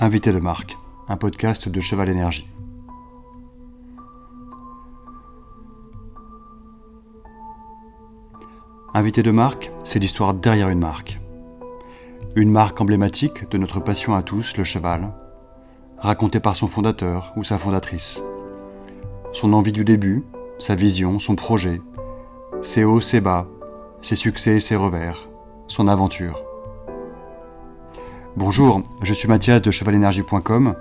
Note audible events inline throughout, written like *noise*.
Invité de marque, un podcast de Cheval Énergie. Invité de marque, c'est l'histoire derrière une marque. Une marque emblématique de notre passion à tous, le cheval, racontée par son fondateur ou sa fondatrice. Son envie du début, sa vision, son projet, ses hauts, ses bas, ses succès et ses revers, son aventure. Bonjour, je suis Mathias de chevalenergie.com,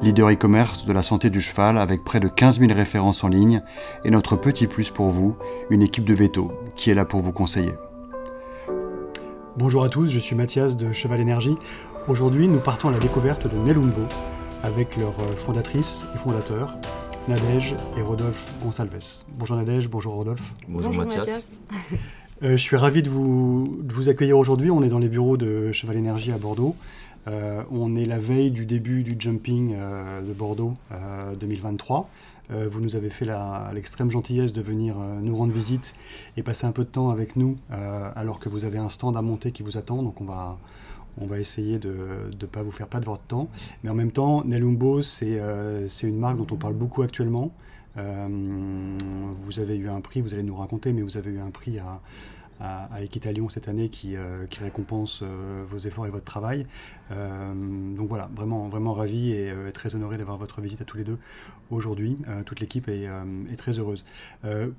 leader e-commerce de la santé du cheval avec près de 15 000 références en ligne et notre petit plus pour vous, une équipe de veto qui est là pour vous conseiller. Bonjour à tous, je suis Mathias de Cheval Énergie. Aujourd'hui, nous partons à la découverte de Nelumbo avec leur fondatrice et fondateur, Nadège et Rodolphe Gonsalves. Bonjour Nadège, bonjour Rodolphe. Bonjour, Mathias. Euh, je suis ravi de vous, accueillir aujourd'hui. On est dans les bureaux de Cheval Énergie à Bordeaux. Euh, on est la veille du début du jumping euh, de Bordeaux 2023. vous nous avez fait l'extrême gentillesse de venir nous rendre visite et passer un peu de temps avec nous alors que vous avez un stand à monter qui vous attend. Donc on va, on va essayer de ne pas vous faire perdre votre temps. Mais en même temps, Nelumbo, c'est une marque dont on parle beaucoup actuellement. Euh, vous avez eu un prix, vous allez nous raconter, mais vous avez eu un prix à, à, Equitalion cette année qui, euh, récompense euh, vos efforts et votre travail. donc voilà, vraiment, vraiment ravi et très honoré d'avoir votre visite à tous les deux aujourd'hui. toute l'équipe est, est, très heureuse.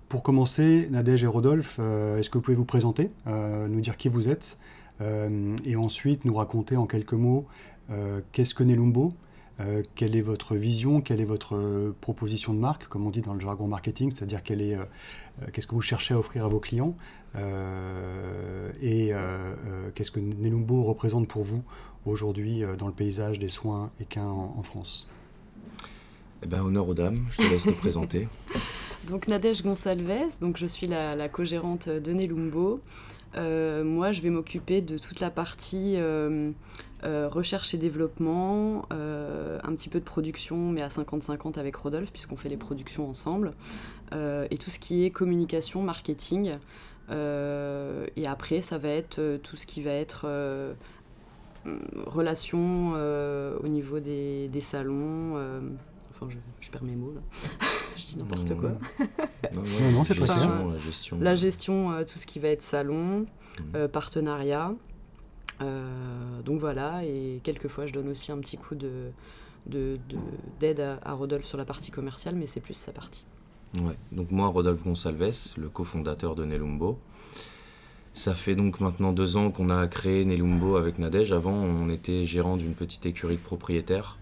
pour commencer, Nadège et Rodolphe, est-ce que vous pouvez vous présenter, nous dire qui vous êtes et ensuite nous raconter en quelques mots qu'est-ce que Nelumbo euh, quelle est votre vision, quelle est votre euh, proposition de marque, comme on dit dans le jargon marketing, c'est-à-dire est, euh, qu'est-ce que vous cherchez à offrir à vos clients et qu'est-ce que Nelumbo représente pour vous aujourd'hui dans le paysage des soins équins en, France? Eh ben, honneur aux dames, je te laisse te *laughs* présenter. Donc Nadège Gonsalves, donc je suis la, la co-gérante de Nelumbo. moi, je vais m'occuper de toute la partie euh, recherche et développement, euh, un petit peu de production, mais à 50-50 avec Rodolphe, puisqu'on fait les productions ensemble, euh, et tout ce qui est communication, marketing. et après, ça va être tout ce qui va être relations au niveau des, salons. enfin, je, perds mes mots là. *laughs* je dis n'importe quoi. non, non, c'est très La gestion, la gestion tout ce qui va être salon, mmh. partenariat. Euh, donc voilà, et quelquefois je donne aussi un petit coup de, d'aide à, Rodolphe sur la partie commerciale, mais c'est plus sa partie. Ouais, donc moi, Rodolphe Gonsalves, le cofondateur de Nelumbo. Ça fait donc maintenant deux ans qu'on a créé Nelumbo avec Nadège. Avant, on était gérant d'une petite écurie de propriétaires.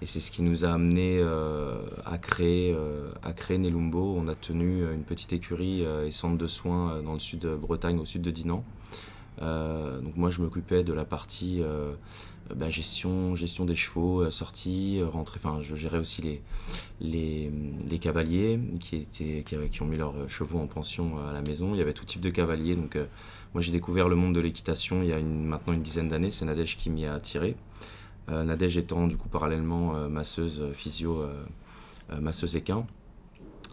Et c'est ce qui nous a amené euh, à, créer, euh, à créer Nelumbo. On a tenu une petite écurie et centre de soins dans le sud de Bretagne, au sud de Dinan. Euh, donc moi je m'occupais de la partie euh, bah, gestion, gestion des chevaux, euh, sortie, rentrée. Enfin, je gérais aussi les, les, les cavaliers qui, étaient, qui, ont mis leurs chevaux en pension à la maison. Il y avait tout type de cavaliers. Donc, moi, j'ai découvert le monde de l'équitation il y a maintenant une dizaine d'années. C'est Nadège qui m'y a attiré. Nadège étant du coup parallèlement masseuse physio, masseuse équin.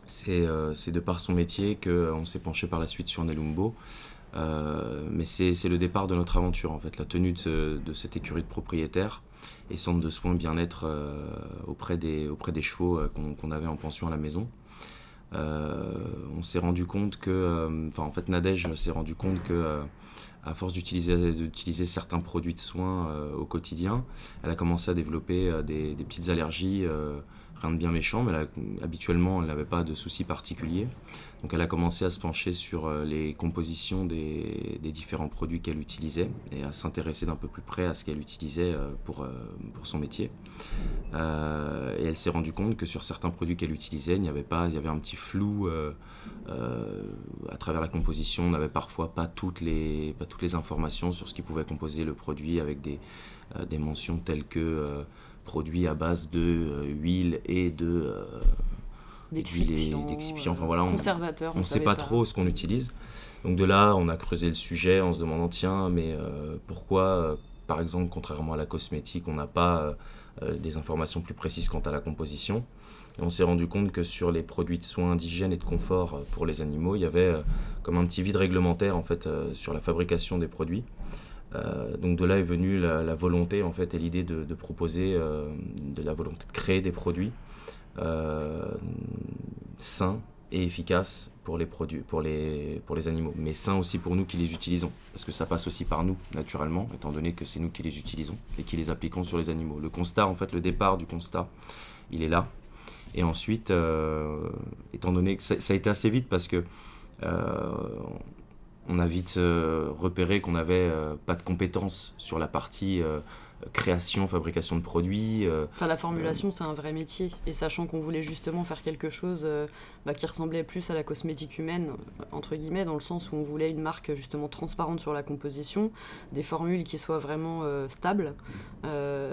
C'est de par son métier qu'on s'est penché par la suite sur Nelumbo. Euh, mais c'est le départ de notre aventure, en fait, la tenue de, cette écurie de propriétaires et centre de soins bien-être euh, auprès, des, chevaux euh, qu'on avait en pension à la maison. on s'est rendu compte que, en fait, Nadège s'est rendu compte que, à force d'utiliser certains produits de soins au quotidien, elle a commencé à développer des petites allergies rien de bien méchant, mais habituellement, elle n'avait pas de soucis particuliers. Donc elle a commencé à se pencher sur euh, les compositions des, différents produits qu'elle utilisait et à s'intéresser d'un peu plus près à ce qu'elle utilisait euh, pour, euh, pour son métier. et elle s'est rendue compte que sur certains produits qu'elle utilisait, il y avait pas, il y avait un petit flou à travers la composition. On n'avait parfois pas toutes les, informations sur ce qui pouvait composer le produit avec des mentions telles que produits à base de euh, huile et de euh, d'excipients, enfin voilà, on ne sait pas, trop ce qu'on utilise. Donc de là, on a creusé le sujet en se demandant tiens, mais euh, pourquoi, par exemple, contrairement à la cosmétique, on n'a pas des informations plus précises quant à la composition? Et on s'est rendu compte que sur les produits de soins d'hygiène et de confort pour les animaux, il y avait comme un petit vide réglementaire en fait sur la fabrication des produits. Donc de là est venue la, volonté en fait et l'idée de, proposer, de la volonté créer des produits sains et efficaces pour les produits, pour les, pour les animaux, mais sains aussi pour nous qui les utilisons, parce que ça passe aussi par nous naturellement, étant donné que c'est nous qui les utilisons et qui les appliquons sur les animaux. Le constat, en fait, le départ du constat, il est là. Et ensuite, euh, étant donné que ça, a été assez vite parce que euh, on a vite euh, repéré qu'on n'avait pas de compétences sur la partie création, fabrication de produits. Euh, enfin, la formulation, euh, c'est un vrai métier. Et sachant qu'on voulait justement faire quelque chose euh, bah, qui ressemblait plus à la cosmétique humaine, entre guillemets, dans le sens où on voulait une marque justement transparente sur la composition, des formules qui soient vraiment stables.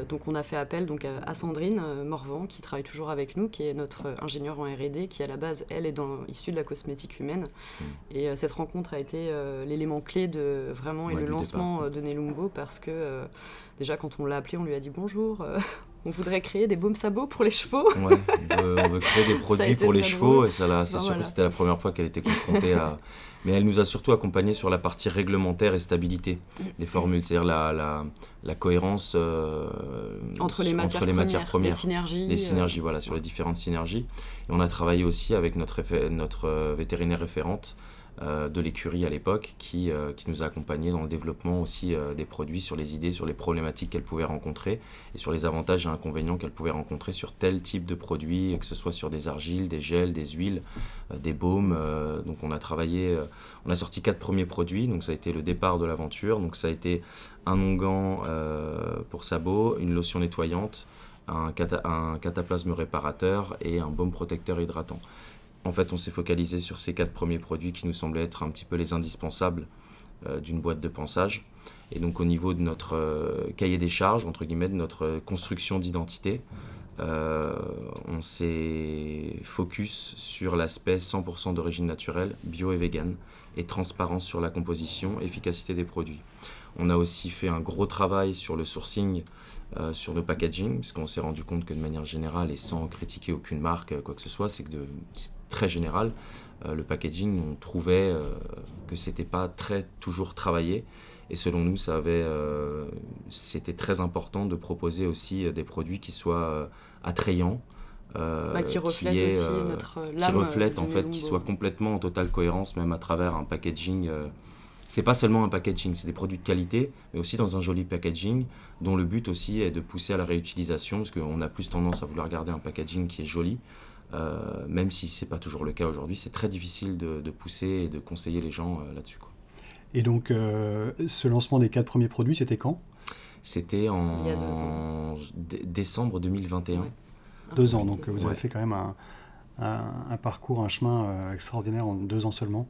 donc, on a fait appel donc, à Sandrine Morvan, qui travaille toujours avec nous, qui est notre ingénieure en RD, qui à la base, elle, est dans, issue de la cosmétique humaine. Mm. Et cette rencontre a été l'élément clé de vraiment et le lancement de Nelumbo parce que déjà quand on l'a appelé, on lui a dit bonjour. Euh, *laughs* on voudrait créer des baumes sabots pour les chevaux. Ouais, on, veut, créer des *laughs* produits pour les chevaux et ça, c'est sûr que c'était la première fois qu'elle était confrontée à. *laughs* Mais elle nous a surtout accompagnés sur la partie réglementaire et stabilité des formules, c'est-à-dire la, la, la, cohérence euh, entre, les matières, les matières premières, les synergies. Les euh, synergies, voilà, sur les différentes synergies. Et on a travaillé aussi avec notre, notre vétérinaire référente euh, de l'écurie à l'époque qui, euh, qui, nous a accompagnés dans le développement aussi euh, des produits, sur les idées, sur les problématiques qu'elle pouvait rencontrer et sur les avantages et inconvénients qu'elle pouvait rencontrer sur tel type de produit, que ce soit sur des argiles, des gels, des huiles, des baumes. donc on a travaillé, on a sorti quatre premiers produits, donc ça a été le départ de l'aventure. Donc ça a été un onguent pour sabot, une lotion nettoyante, un, un cataplasme réparateur et un baume protecteur hydratant. En fait, on s'est focalisé sur ces quatre premiers produits qui nous semblaient être un petit peu les indispensables euh, d'une boîte de pensage. Et donc au niveau de notre euh, cahier des charges, entre guillemets, de notre construction d'identité, euh, on s'est focus sur l'aspect 100% d'origine naturelle, bio et vegan, et transparence sur la composition, efficacité des produits. On a aussi fait un gros travail sur le sourcing, sur nos packaging, puisqu'on s'est rendu compte que de manière générale, et sans critiquer aucune marque, quoi que ce soit, c'est que de, très général. Euh, le packaging, on trouvait euh, que c'était pas très toujours travaillé. Et selon nous, ça avait, euh, c'était très important de proposer aussi des produits qui soient attrayants, bah, qui reflètent aussi notre qui reflètent en fait, qui soient complètement en totale cohérence, même à travers un packaging. c'est pas seulement un packaging, c'est des produits de qualité, mais aussi dans un joli packaging, dont le but aussi est de pousser à la réutilisation, parce qu'on a plus tendance à vouloir garder un packaging qui est joli, euh, même si ce n'est pas toujours le cas aujourd'hui, c'est très difficile de, pousser et de conseiller les gens euh, là-dessus. Et donc, euh, ce lancement des quatre premiers produits, c'était quand? C'était en décembre 2021. Deux ans, donc vous avez fait quand même un, un, parcours, un chemin extraordinaire en deux ans seulement.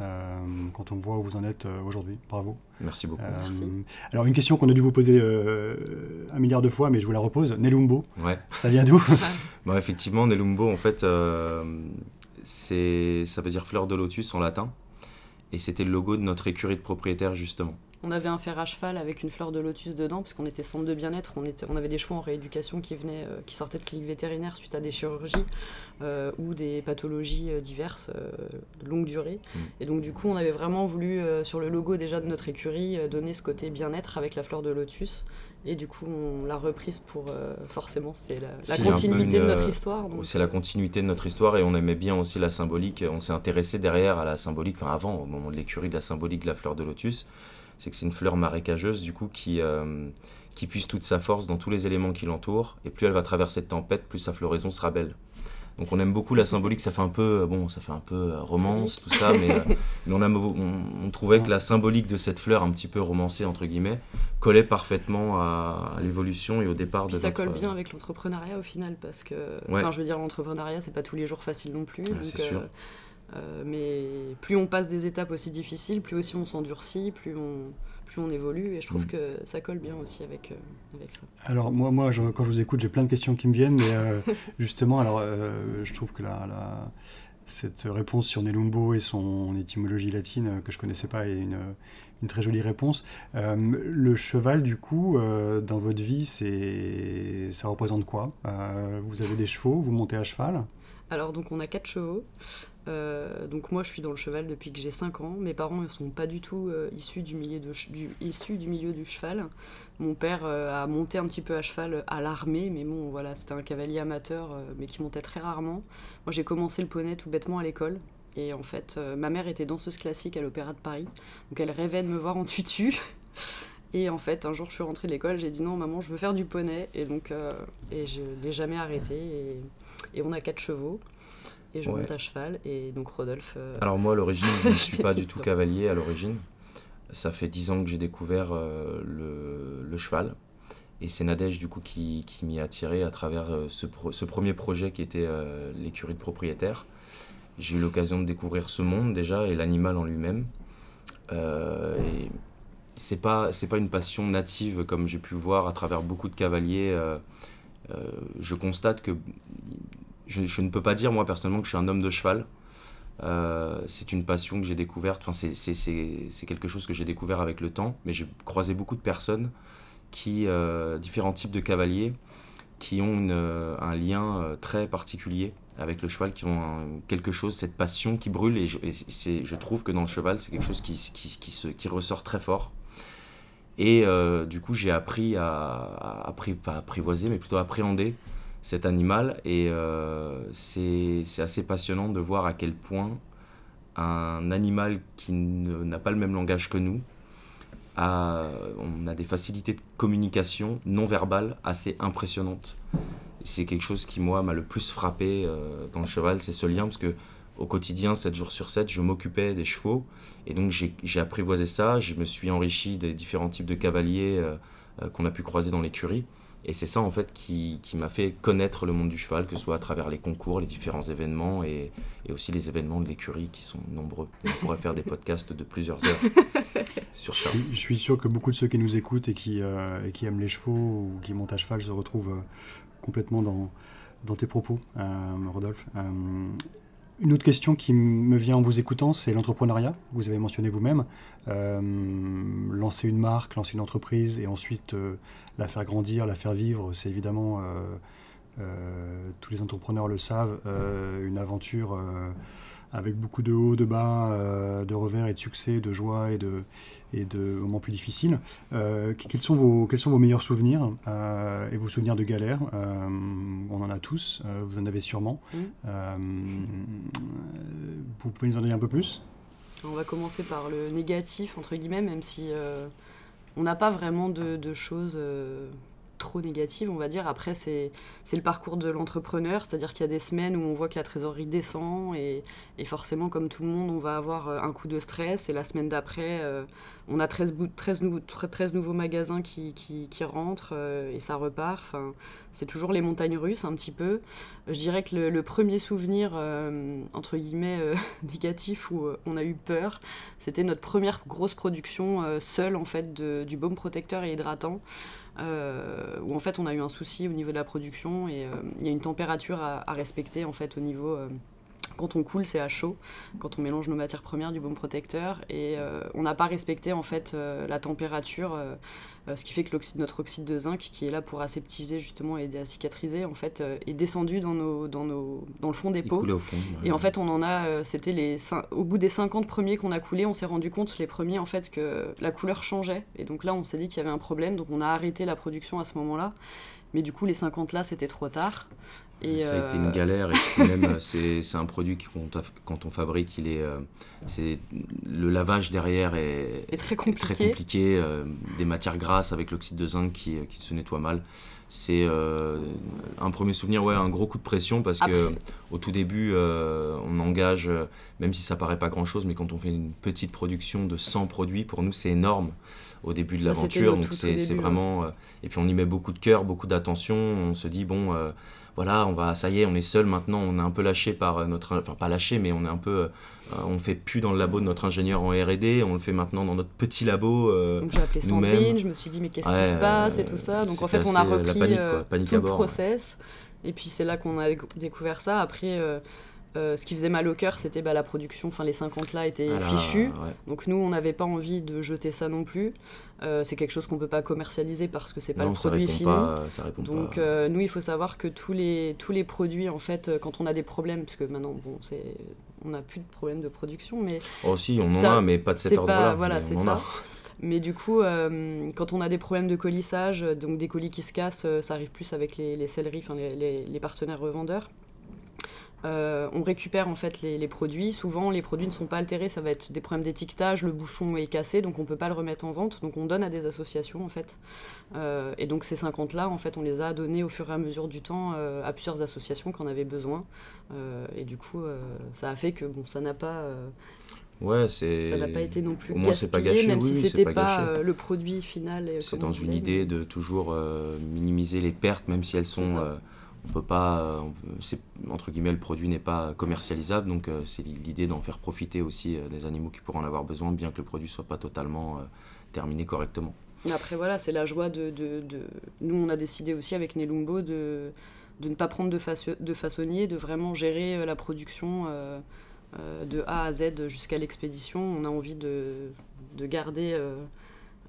Euh, quand on voit où vous en êtes euh, aujourd'hui. Bravo. Merci beaucoup. Euh, alors une question qu'on a dû vous poser un milliard de fois, mais je vous la repose. Nelumbo, ouais. ça vient d'où? *laughs* Bon, Effectivement, Nelumbo, en fait, c'est ça veut dire fleur de lotus en latin. Et c'était le logo de notre écurie de propriétaire, justement. On avait un fer à cheval avec une fleur de lotus dedans, parce qu'on était centre de bien-être. On, on avait des chevaux en rééducation qui, venaient, euh, qui sortaient de cliniques vétérinaires suite à des chirurgies euh, ou des pathologies euh, diverses de longue durée. Mm. Et donc, du coup, on avait vraiment voulu, sur le logo déjà de notre écurie, donner ce côté bien-être avec la fleur de lotus. Et du coup, on l'a reprise pour. forcément, c'est la, continuité de notre histoire. C'est la continuité de notre histoire et on aimait bien aussi la symbolique. On s'est intéressé derrière à la symbolique, enfin avant, au moment de l'écurie, de la symbolique de la fleur de lotus c'est que c'est une fleur marécageuse du coup qui, euh, qui puise toute sa force dans tous les éléments qui l'entourent. Et plus elle va traverser de tempête, plus sa floraison sera belle. Donc on aime beaucoup la symbolique, ça fait un peu, euh, bon, ça fait un peu euh, romance, tout ça, mais, *laughs* mais on, trouvait que la symbolique de cette fleur, un petit peu romancée entre guillemets, collait parfaitement à, l'évolution et au départ de. Ça colle bien avec l'entrepreneuriat au final, parce que, enfin, je veux dire, l'entrepreneuriat, c'est pas tous les jours facile non plus. c'est sûr. Euh, mais plus on passe des étapes aussi difficiles, plus aussi on s'endurcit, plus on, plus on évolue. Et je trouve mm. que ça colle bien aussi avec, euh, avec ça. Alors moi, moi quand je vous écoute, j'ai plein de questions qui me viennent. Mais euh, *laughs* justement, alors, je trouve que la, la, cette réponse sur Nelumbo et son étymologie latine, que je ne connaissais pas, est une, une très jolie réponse. le cheval, du coup, dans votre vie, ça représente quoi? Vous avez des chevaux, vous montez à cheval? Alors donc on a quatre chevaux. Donc moi je suis dans le cheval depuis que j'ai 5 ans. Mes parents ne sont pas du tout issus, du milieu de, du, issus du milieu du cheval. Mon père a monté un petit peu à cheval à l'armée, mais bon voilà, c'était un cavalier amateur, mais qui montait très rarement. Moi j'ai commencé le poney tout bêtement à l'école. Et en fait, ma mère était danseuse classique à l'Opéra de Paris. Donc elle rêvait de me voir en tutu. *laughs* Et en fait, un jour, je suis rentrée de l'école, j'ai dit non, maman, je veux faire du poney. Et donc, euh, et je l'ai jamais arrêté. Et, et, on a quatre chevaux. Et je monte à cheval. Et donc, Rodolphe. Euh, Alors, moi, à l'origine, je ne suis pas du *laughs* tout cavalier à l'origine. Ça fait dix ans que j'ai découvert euh, le, le, cheval. Et c'est Nadège, du coup, qui, qui m'y a attiré à travers ce, ce, premier projet qui était l'écurie de propriétaire. J'ai eu l'occasion de découvrir ce monde déjà et l'animal en lui-même. et c'est pas c'est pas une passion native comme j'ai pu voir à travers beaucoup de cavaliers. Euh, euh, je constate que je, ne peux pas dire moi personnellement que je suis un homme de cheval. Euh, c'est une passion que j'ai découverte. Enfin, c'est quelque chose que j'ai découvert avec le temps. Mais j'ai croisé beaucoup de personnes qui différents types de cavaliers qui ont un lien très particulier avec le cheval, qui ont quelque chose, cette passion qui brûle. Et je, je trouve que dans le cheval, c'est quelque chose qui, qui, se, qui ressort très fort. Et euh, du coup, j'ai appris à, pas apprivoiser, mais plutôt appréhender cet animal. Et euh, c'est assez passionnant de voir à quel point un animal qui n'a pas le même langage que nous, a, on a des facilités de communication non verbale assez impressionnantes. C'est quelque chose qui, moi, m'a le plus frappé euh, dans le cheval, c'est ce lien, parce que au quotidien, 7 jours sur 7, je m'occupais des chevaux. Et donc j'ai apprivoisé ça, je me suis enrichi des différents types de cavaliers euh, qu'on a pu croiser dans l'écurie. Et c'est ça en fait qui, qui m'a fait connaître le monde du cheval, que ce soit à travers les concours, les différents événements et, et aussi les événements de l'écurie qui sont nombreux. On pourrait faire des podcasts de plusieurs heures *laughs* sur ça. Je suis, sûr que beaucoup de ceux qui nous écoutent et qui, euh, et qui aiment les chevaux ou qui montent à cheval se retrouvent complètement dans, dans tes propos, Rodolphe. Une autre question qui me vient en vous écoutant, c'est l'entrepreneuriat. Vous avez mentionné vous-même. Euh, lancer une marque, lancer une entreprise et ensuite euh, la faire grandir, la faire vivre, c'est évidemment, euh, tous les entrepreneurs le savent, une aventure avec beaucoup de hauts, de bas, euh, de revers et de succès, de joie et de, et de moments plus difficiles. Euh, quels, sont vos, quels sont vos meilleurs souvenirs euh, et vos souvenirs de galère On en a tous, vous en avez sûrement. Mmh. vous pouvez nous en dire un peu plus? On va commencer par le négatif, entre guillemets, même si on n'a pas vraiment de, de choses trop négative, on va dire. Après, c'est le parcours de l'entrepreneur, c'est-à-dire qu'il y a des semaines où on voit que la trésorerie descend et, forcément, comme tout le monde, on va avoir euh, un coup de stress et la semaine d'après, euh, on a 13, 13, nouveaux, 13 nouveaux magasins qui, qui, rentrent euh, et ça repart. Enfin, c'est toujours les montagnes russes un petit peu. Je dirais que le, premier souvenir, entre guillemets, *laughs* négatif où on a eu peur, c'était notre première grosse production seule en fait du baume protecteur et hydratant. Euh, où en fait on a eu un souci au niveau de la production et euh, il y a une température à, respecter en fait au niveau euh, quand on coule, c'est à chaud, quand on mélange nos matières premières du baume protecteur, et on n'a pas respecté en fait la température, ce qui fait que notre oxyde de zinc, qui est là pour aseptiser justement et aider à cicatriser, en fait, est descendu dans, nos, dans, nos, dans le fond des pots. Et en fait, on en a, c'était les au bout des 50 premiers qu'on a coulés, on s'est rendu compte les premiers en fait que la couleur changeait, et donc là, on s'est dit qu'il y avait un problème, donc on a arrêté la production à ce moment-là. Mais du coup, les 50 là, c'était trop tard. Et ça a été une euh, galère. Et même, *laughs* c'est un produit qui, quand on fabrique, il est, euh, c'est le lavage derrière est, très compliqué. Très compliqué euh, des matières grasses avec l'oxyde de zinc qui, qui, se nettoie mal. C'est un premier souvenir, ouais, un gros coup de pression parce qu'au que au tout début, on engage, même si ça paraît pas grand chose, mais quand on fait une petite production de 100 produits, pour nous c'est énorme au début de bah, l'aventure. donc c'est vraiment. et puis on y met beaucoup de cœur, beaucoup d'attention. On se dit, bon voilà, on va, ça y est, on est seul maintenant, on est un peu lâché par euh, notre, enfin pas lâché, mais on est un peu, euh, on fait plus dans le labo de notre ingénieur en R&D, on le fait maintenant dans notre petit labo. Euh, donc j'ai appelé Sandrine, je me suis dit mais qu'est-ce qui se passe et tout ça. Donc en fait on a repris tout le process. Et puis c'est là qu'on a découvert ça. Après, euh, ce qui faisait mal au cœur, c'était bah, la production, enfin les 50 là étaient ah fichus. Donc nous, on n'avait pas envie de jeter ça non plus. Euh, c'est quelque chose qu'on ne peut pas commercialiser parce que c'est pas le produit fini. Donc euh, nous, il faut savoir que tous les, tous les produits, en fait, quand on a des problèmes, parce que maintenant, bon, on n'a plus de problème de production. Mais oh si, on en a, mais pas de cet ordre-là. Voilà, c'est ça. Mais du coup, quand on a des problèmes de colissage, donc des colis qui se cassent, ça arrive plus avec les, les enfin les, les, partenaires revendeurs. Euh, on récupère en fait les, produits. Souvent, les produits ne sont pas altérés. Ça va être des problèmes d'étiquetage. Le bouchon est cassé, donc on ne peut pas le remettre en vente. Donc on donne à des associations en fait. Euh, et donc ces 50 là, en fait, on les a donnés au fur et à mesure du temps euh, à plusieurs associations qui en avaient besoin. et du coup, ça a fait que bon, ça n'a pas. Ouais, c'est. Ça n'a pas été non plus gaspillé, pas gâché, même si c'était pas, pas le produit final. C'est dans une idée de toujours minimiser les pertes, même si elles sont on peut pas, euh, entre guillemets, le produit n'est pas commercialisable, donc euh, c'est l'idée d'en faire profiter aussi euh, des animaux qui pourraient en avoir besoin, bien que le produit soit pas totalement terminé correctement. Après voilà, c'est la joie de, de, Nous, on a décidé aussi avec Nelumbo de, de ne pas prendre de, de façonnier, de vraiment gérer la production de A à Z jusqu'à l'expédition. On a envie de, de garder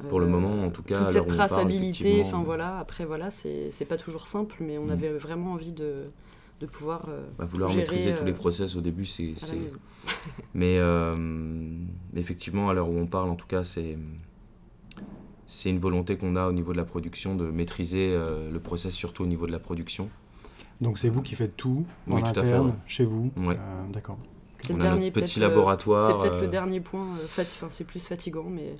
pour le moment, en tout cas. Toute cette traçabilité, enfin voilà, après voilà, c'est pas toujours simple, mais on mm. avait vraiment envie de, de pouvoir. Euh, bah, vouloir maîtriser tous les euh, process au début, c'est. *laughs* mais euh, effectivement, à l'heure où on parle, en tout cas, c'est. C'est une volonté qu'on a au niveau de la production de maîtriser le process, surtout au niveau de la production. Donc c'est vous qui faites tout en interne, chez vous D'accord. C'est le dernier petit laboratoire. C'est peut-être le dernier point. Enfin, c'est plus fatigant, mais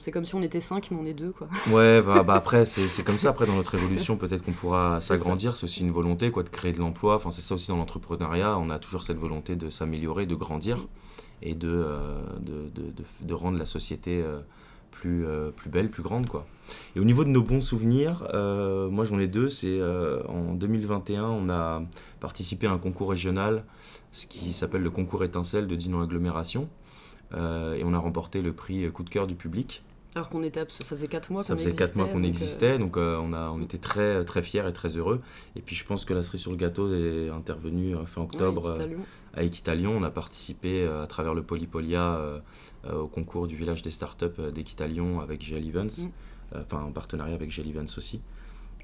c'est comme si on était cinq, mais on est deux, quoi. *laughs* Ouais, bah, bah après, c'est comme ça. Après, dans notre évolution, peut-être qu'on pourra s'agrandir. C'est aussi une volonté, quoi, de créer de l'emploi. Enfin, c'est ça aussi dans l'entrepreneuriat. On a toujours cette volonté de s'améliorer, de grandir et de, euh, de, de, de, rendre la société euh, plus, euh, plus belle, plus grande, quoi. Et au niveau de nos bons souvenirs, moi j'en ai deux. C'est en 2021, on a participé à un concours régional, ce qui s'appelle le concours étincelle de Dinon Agglomération. Euh, et on a remporté le prix coup de cœur du public. Alors qu'on était, ça faisait 4 mois qu'on existait. Ça faisait 4 mois qu'on existait, donc euh, on, a, on était très, très fiers et très heureux. Et puis je pense que la cerise sur le gâteau est intervenue fin octobre à Equitalion. On a participé à travers le Polypolia au concours du village des startups d'Equitalion avec GL Events, mm. enfin en partenariat avec GL Events aussi.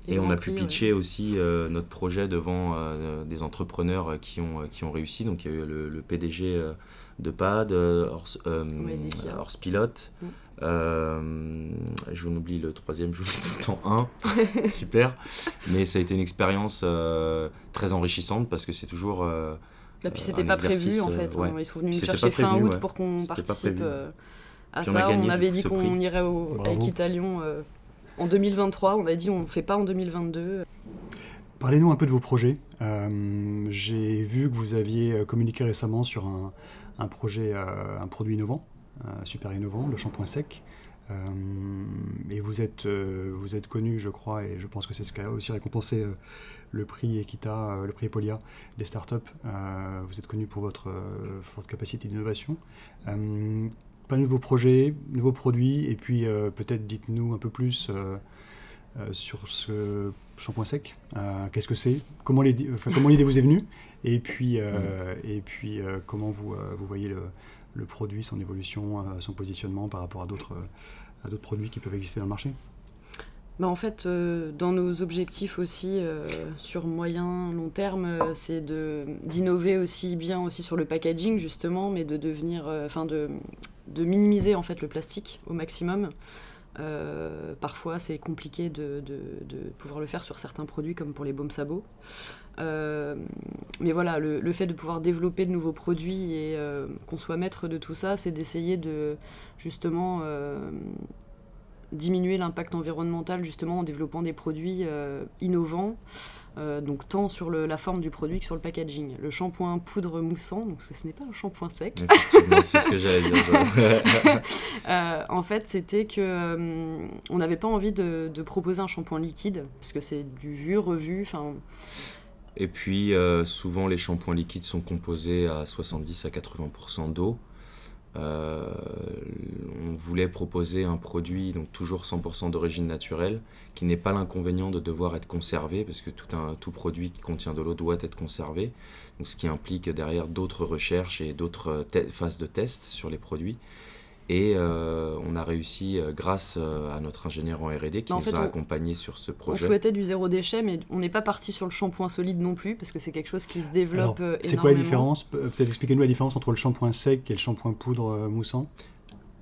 Et, on a pu pitcher aussi euh, notre projet devant euh, des entrepreneurs qui ont, qui ont réussi. Donc il y a eu le, PDG euh, de PAD, Horse, Pilote. Mm. J'en oublie le troisième, je tout le temps un. *laughs* Super. Mais ça a été une expérience très enrichissante parce que c'est toujours. Et bah, puis c'était pas prévu en fait. Hein. Ils sont venus nous chercher fin août pour qu'on participe à ça. On, avait dit qu'on irait au, à Equitalion en 2023. On a dit on ne fait pas en 2022. Parlez-nous un peu de vos projets. Euh, j'ai vu que vous aviez euh, communiqué récemment sur un, projet, euh, un produit innovant, super innovant, le shampoing sec. et vous êtes, vous êtes connu, je crois, et je pense que c'est ce qui a aussi récompensé le prix Equita, le prix Polia des startups. vous êtes connu pour votre forte capacité d'innovation pas de nouveaux projets, nouveaux produits, et puis euh, peut-être dites-nous un peu plus euh, euh, sur ce shampoing sec. Qu'est-ce que c'est? Comment l'idée vous est venue? Et puis, et puis comment vous, vous voyez le, le, produit, son évolution, son positionnement par rapport à d'autres produits qui peuvent exister dans le marché? Bah en fait, dans nos objectifs aussi, sur moyen, long terme, c'est d'innover aussi bien aussi sur le packaging, justement, mais de devenir, enfin de de minimiser en fait le plastique au maximum. Euh, parfois, c'est compliqué de, pouvoir le faire sur certains produits, comme pour les baumes sabots. Euh, mais voilà, le, fait de pouvoir développer de nouveaux produits et euh, qu'on soit maître de tout ça, c'est d'essayer de justement diminuer l'impact environnemental justement en développant des produits innovants euh, donc tant sur la forme du produit que sur le packaging. Le shampoing poudre moussant, donc, parce que ce n'est pas un shampoing sec. c'est ce que j'allais dire. *laughs* Euh, en fait, c'était que euh, on n'avait pas envie de, proposer un shampoing liquide, parce que c'est du vu, revu. Et puis, souvent, les shampoings liquides sont composés à 70 à 80% d'eau. Euh, on voulait proposer un produit, donc toujours 100% d'origine naturelle, qui n'est pas l'inconvénient de devoir être conservé, parce que tout, un, tout produit qui contient de l'eau doit être conservé, ce qui implique derrière d'autres recherches et d'autres phases de tests sur les produits. Et euh, on a réussi, euh, grâce euh, à notre ingénieur en RD qui en nous fait, a on- accompagnés sur ce On projet. souhaitait du zéro déchet, mais on n'est pas parti sur le shampoing solide non plus, parce que c'est quelque chose qui se Alors, développe euh, c'est quoi la différence? Pe- Peut-être expliquez-nous la différence entre le shampoing sec et le shampoing poudre moussant?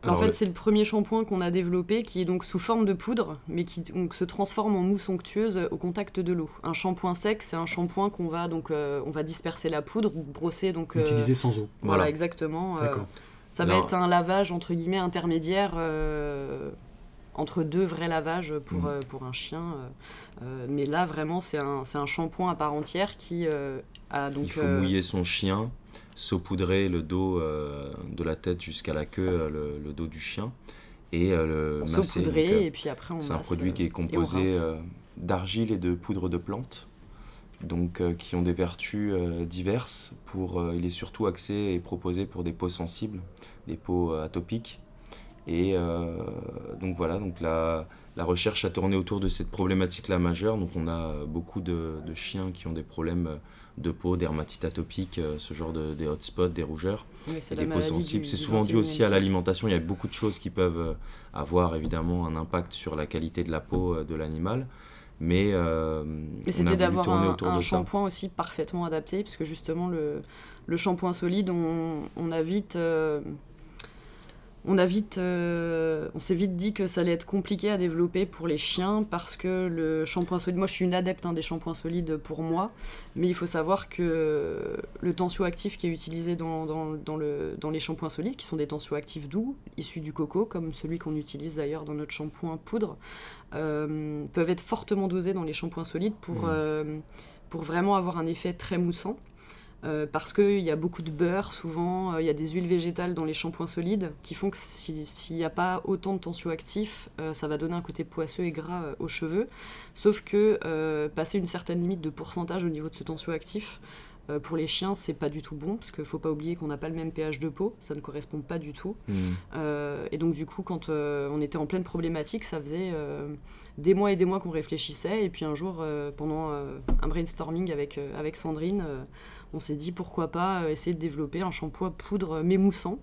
En Alors, fait, le- c'est le premier shampoing qu'on a développé qui est donc sous forme de poudre, mais qui donc, se transforme en mousse onctueuse au contact de l'eau. Un shampoing sec, c'est un shampoing qu'on va donc euh, on va disperser la poudre ou brosser donc. euh, Utilisé sans eau. Voilà, Voilà. exactement. euh, D'accord. Ça va être un lavage entre guillemets intermédiaire euh, entre deux vrais lavages pour, Mhm. euh, pour un chien. euh, mais là, vraiment, c'est un, un shampoing à part entière qui a donc. il faut mouiller son chien, saupoudrer le dos de la tête jusqu'à la queue, le, le dos du chien, et le masser. saupoudrer Donc, et puis après on C'est un produit qui est composé d'argile et de poudre de plante, donc euh, qui ont des vertus euh, diverses. Pour, euh, il est surtout axé et proposé pour des peaux sensibles, des peaux atopiques. Et donc voilà, donc la, la recherche a tourné autour de cette problématique-là majeure. Donc on a beaucoup de, de chiens qui ont des problèmes de peau, dermatite atopique, ce genre de des hotspots, des rougeurs Oui, et des peaux sensibles. C'est souvent dû 21e aussi à l'alimentation. Il y a beaucoup de choses qui peuvent avoir évidemment un impact sur la qualité de la peau de l'animal. Mais, euh, Mais c'était d'avoir un, shampoing aussi parfaitement adapté, parce que justement le, le shampoing solide, on, on a vite, euh, on a vite, euh, on s'est vite dit que ça allait être compliqué à développer pour les chiens, parce que le shampoing solide, moi je suis une adepte hein, des shampoings solides pour moi, mais il faut savoir que le tensioactif qui est utilisé dans, dans, dans le, dans les shampoings solides, qui sont des tensioactifs doux, issus du coco, comme celui qu'on utilise d'ailleurs dans notre shampoing poudre, euh, peuvent être fortement dosés dans les shampoings solides pour, Mhm. euh, pour vraiment avoir un effet très moussant. Euh, parce qu'il y a beaucoup de beurre souvent, euh, il y a des huiles végétales dans les shampoings solides qui font que si- s'il n'y a pas autant de tensioactifs, euh, ça va donner un côté poisseux et gras aux cheveux. Sauf que passer une certaine limite de pourcentage au niveau de ce tensioactif, euh, pour les chiens, c'est pas du tout bon, parce qu'il faut pas oublier qu'on n'a pas le même pH de peau, ça ne correspond pas du tout. Mm. Euh, et donc du coup, quand euh, on était en pleine problématique, ça faisait des mois et des mois qu'on réfléchissait. Et puis un jour, pendant un brainstorming avec, avec Sandrine, on s'est dit pourquoi pas essayer de développer un shampoing poudre mémoussant.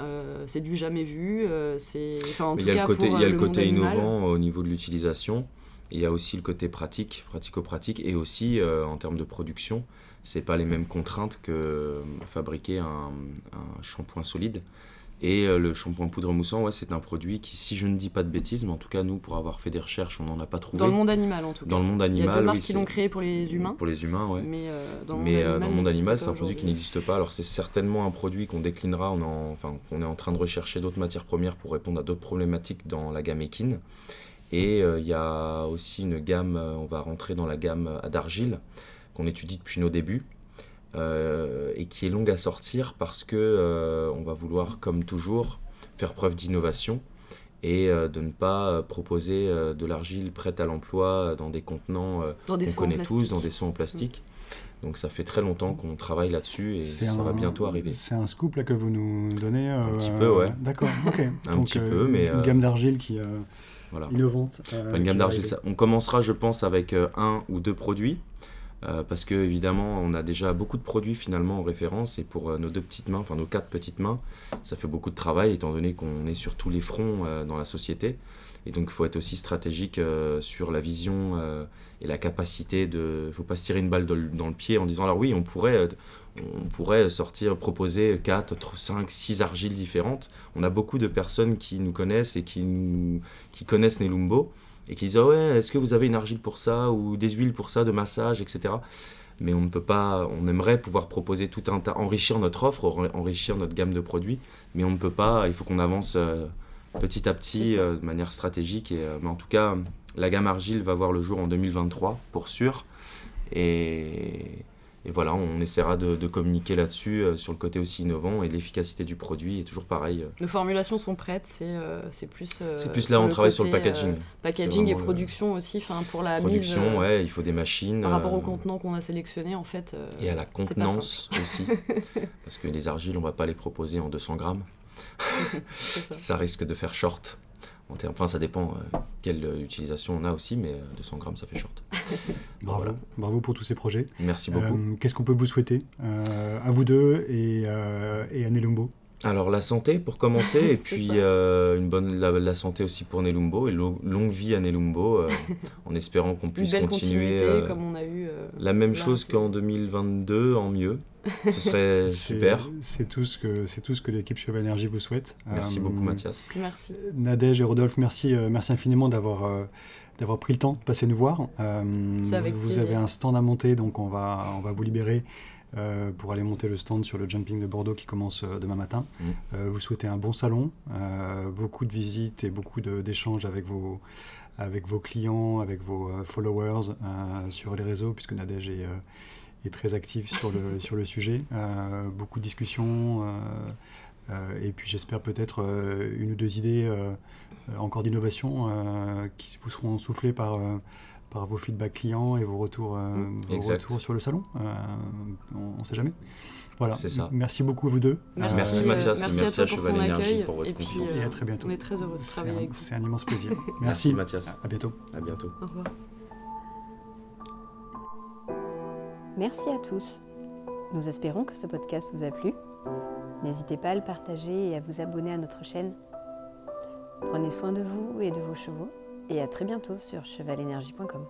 Euh, c'est du jamais vu. euh, c'est, enfin, en Mais tout il y a cas le côté, pour il y a le côté innovant au niveau de l'utilisation. Il y a aussi le côté pratique, pratico-pratique, et aussi euh, en termes de production, c'est pas les mêmes contraintes que euh, fabriquer un, un shampoing solide. Et euh, le shampoing poudre moussant, ouais, c'est un produit qui, si je ne dis pas de bêtises, mais en tout cas nous, pour avoir fait des recherches, on n'en a pas trouvé. Dans le monde animal en tout cas. Dans le monde il y a animal, deux marques oui, qui l'ont créé pour les humains. Pour les humains, ouais. Mais, euh, dans le Mais monde euh, animal, dans le monde animal, c'est un produit qui n'existe pas. Alors c'est certainement un produit qu'on déclinera, on, en- enfin, qu'on est en train de rechercher d'autres matières premières pour répondre à d'autres problématiques dans la gamme équine. Et euh, il y a aussi une gamme, on va rentrer dans la gamme d'argile qu'on étudie depuis nos débuts euh, et qui est longue à sortir parce que euh, on va vouloir, comme toujours, faire preuve d'innovation et euh, de ne pas euh, proposer euh, de l'argile prête à l'emploi dans des contenants euh, qu'on connaît tous dans des seaux en plastique. Donc ça fait très longtemps qu'on travaille là-dessus et ça un- va bientôt arriver. C'est un scoop là que vous nous donnez. euh, Un petit peu, ouais. D'accord, ok. *laughs* Un Donc, petit euh, peu, mais, Une euh, gamme d'argile qui euh, Voilà. innovante. euh, Enfin, une gamme d'argile, on commencera, je pense, avec euh, un ou deux produits. Euh, parce que évidemment, on a déjà beaucoup de produits finalement en référence et pour euh, nos deux petites mains, enfin nos quatre petites mains, ça fait beaucoup de travail étant donné qu'on est sur tous les fronts euh, dans la société. Et donc, il faut être aussi stratégique sur la vision et la capacité de. Il ne faut pas se tirer une balle dans le, pied en disant alors oui, on pourrait, on pourrait sortir, proposer 4, 5, 6 argiles différentes. On a beaucoup de personnes qui nous connaissent et qui, nous, qui connaissent Nelumbo et qui disent Ah ouais, est-ce que vous avez une argile pour ça ou des huiles pour ça, de massage, etc. Mais on ne peut pas, on aimerait pouvoir proposer tout un tas, enrichir notre offre, enri- enrichir notre gamme de produits, mais on ne peut pas, il faut qu'on avance euh, petit à petit euh, de manière stratégique. Et, euh, mais en tout cas, la gamme argile va voir le jour en 2023, pour sûr. Et, et voilà, on essaiera de, de communiquer là-dessus, euh, sur le côté aussi innovant et l'efficacité du produit est toujours pareil. euh, Nos formulations sont prêtes, c'est euh, plus. euh, c'est plus là, on travaille sur le packaging. packaging et le- production aussi, enfin pour la Production, mise. euh, ouais, il faut des machines. Par rapport au contenant qu'on a sélectionné, en fait. Et à la contenance aussi. *laughs* parce que les argiles, on va pas les proposer en 200 grammes. ça. Ça risque de faire short. En termes- Enfin, ça dépend euh, quelle euh, utilisation on a aussi, mais euh, 200 grammes, ça fait short. *laughs* Bravo. Voilà. Bravo pour tous ces projets. Merci beaucoup. Euh, Qu'est-ce qu'on peut vous souhaiter euh, à vous deux et, euh, et à Nelumbo? Alors la santé pour commencer, *laughs* et puis euh, une bonne la, santé aussi pour Nelumbo, et longue vie à Nelumbo, euh, *laughs* en espérant qu'on puisse continuer euh, comme on a eu, la même chose qu'en 2022 en mieux. Ce serait super. C'est tout ce que c'est tout ce que l'équipe Cheval Énergie vous souhaite. Merci beaucoup Mathias. Merci. Nadège et Rodolphe, merci merci infiniment d'avoir d'avoir pris le temps de passer nous voir. vous avez un stand à monter, donc on va on va vous libérer euh, pour aller monter le stand sur le jumping de Bordeaux qui commence euh, demain matin. Mmh. Euh, vous souhaitez un bon salon, beaucoup de visites et beaucoup d'échanges avec vos, avec vos clients, avec vos followers sur les réseaux, puisque Nadège est, est très active sur le, *laughs* sur le sujet. beaucoup de discussions. et puis j'espère peut-être une ou deux idées encore d'innovation qui vous seront soufflées par, par vos feedbacks clients et vos retours, euh, mm, vos retours sur le salon. Euh, on ne sait jamais. Voilà. C'est ça. Merci beaucoup vous deux. Merci, Mathias merci, merci à, Cheval Énergie pour votre et confiance. et à très bientôt. On est très heureux de travailler avec vous. C'est un immense plaisir. *laughs* Merci, merci Mathias. À bientôt. À bientôt. Au revoir. Merci à tous. Nous espérons que ce podcast vous a plu. N'hésitez pas à le partager et à vous abonner à notre chaîne. Prenez soin de vous et de vos chevaux et à très bientôt sur chevalenergie.com.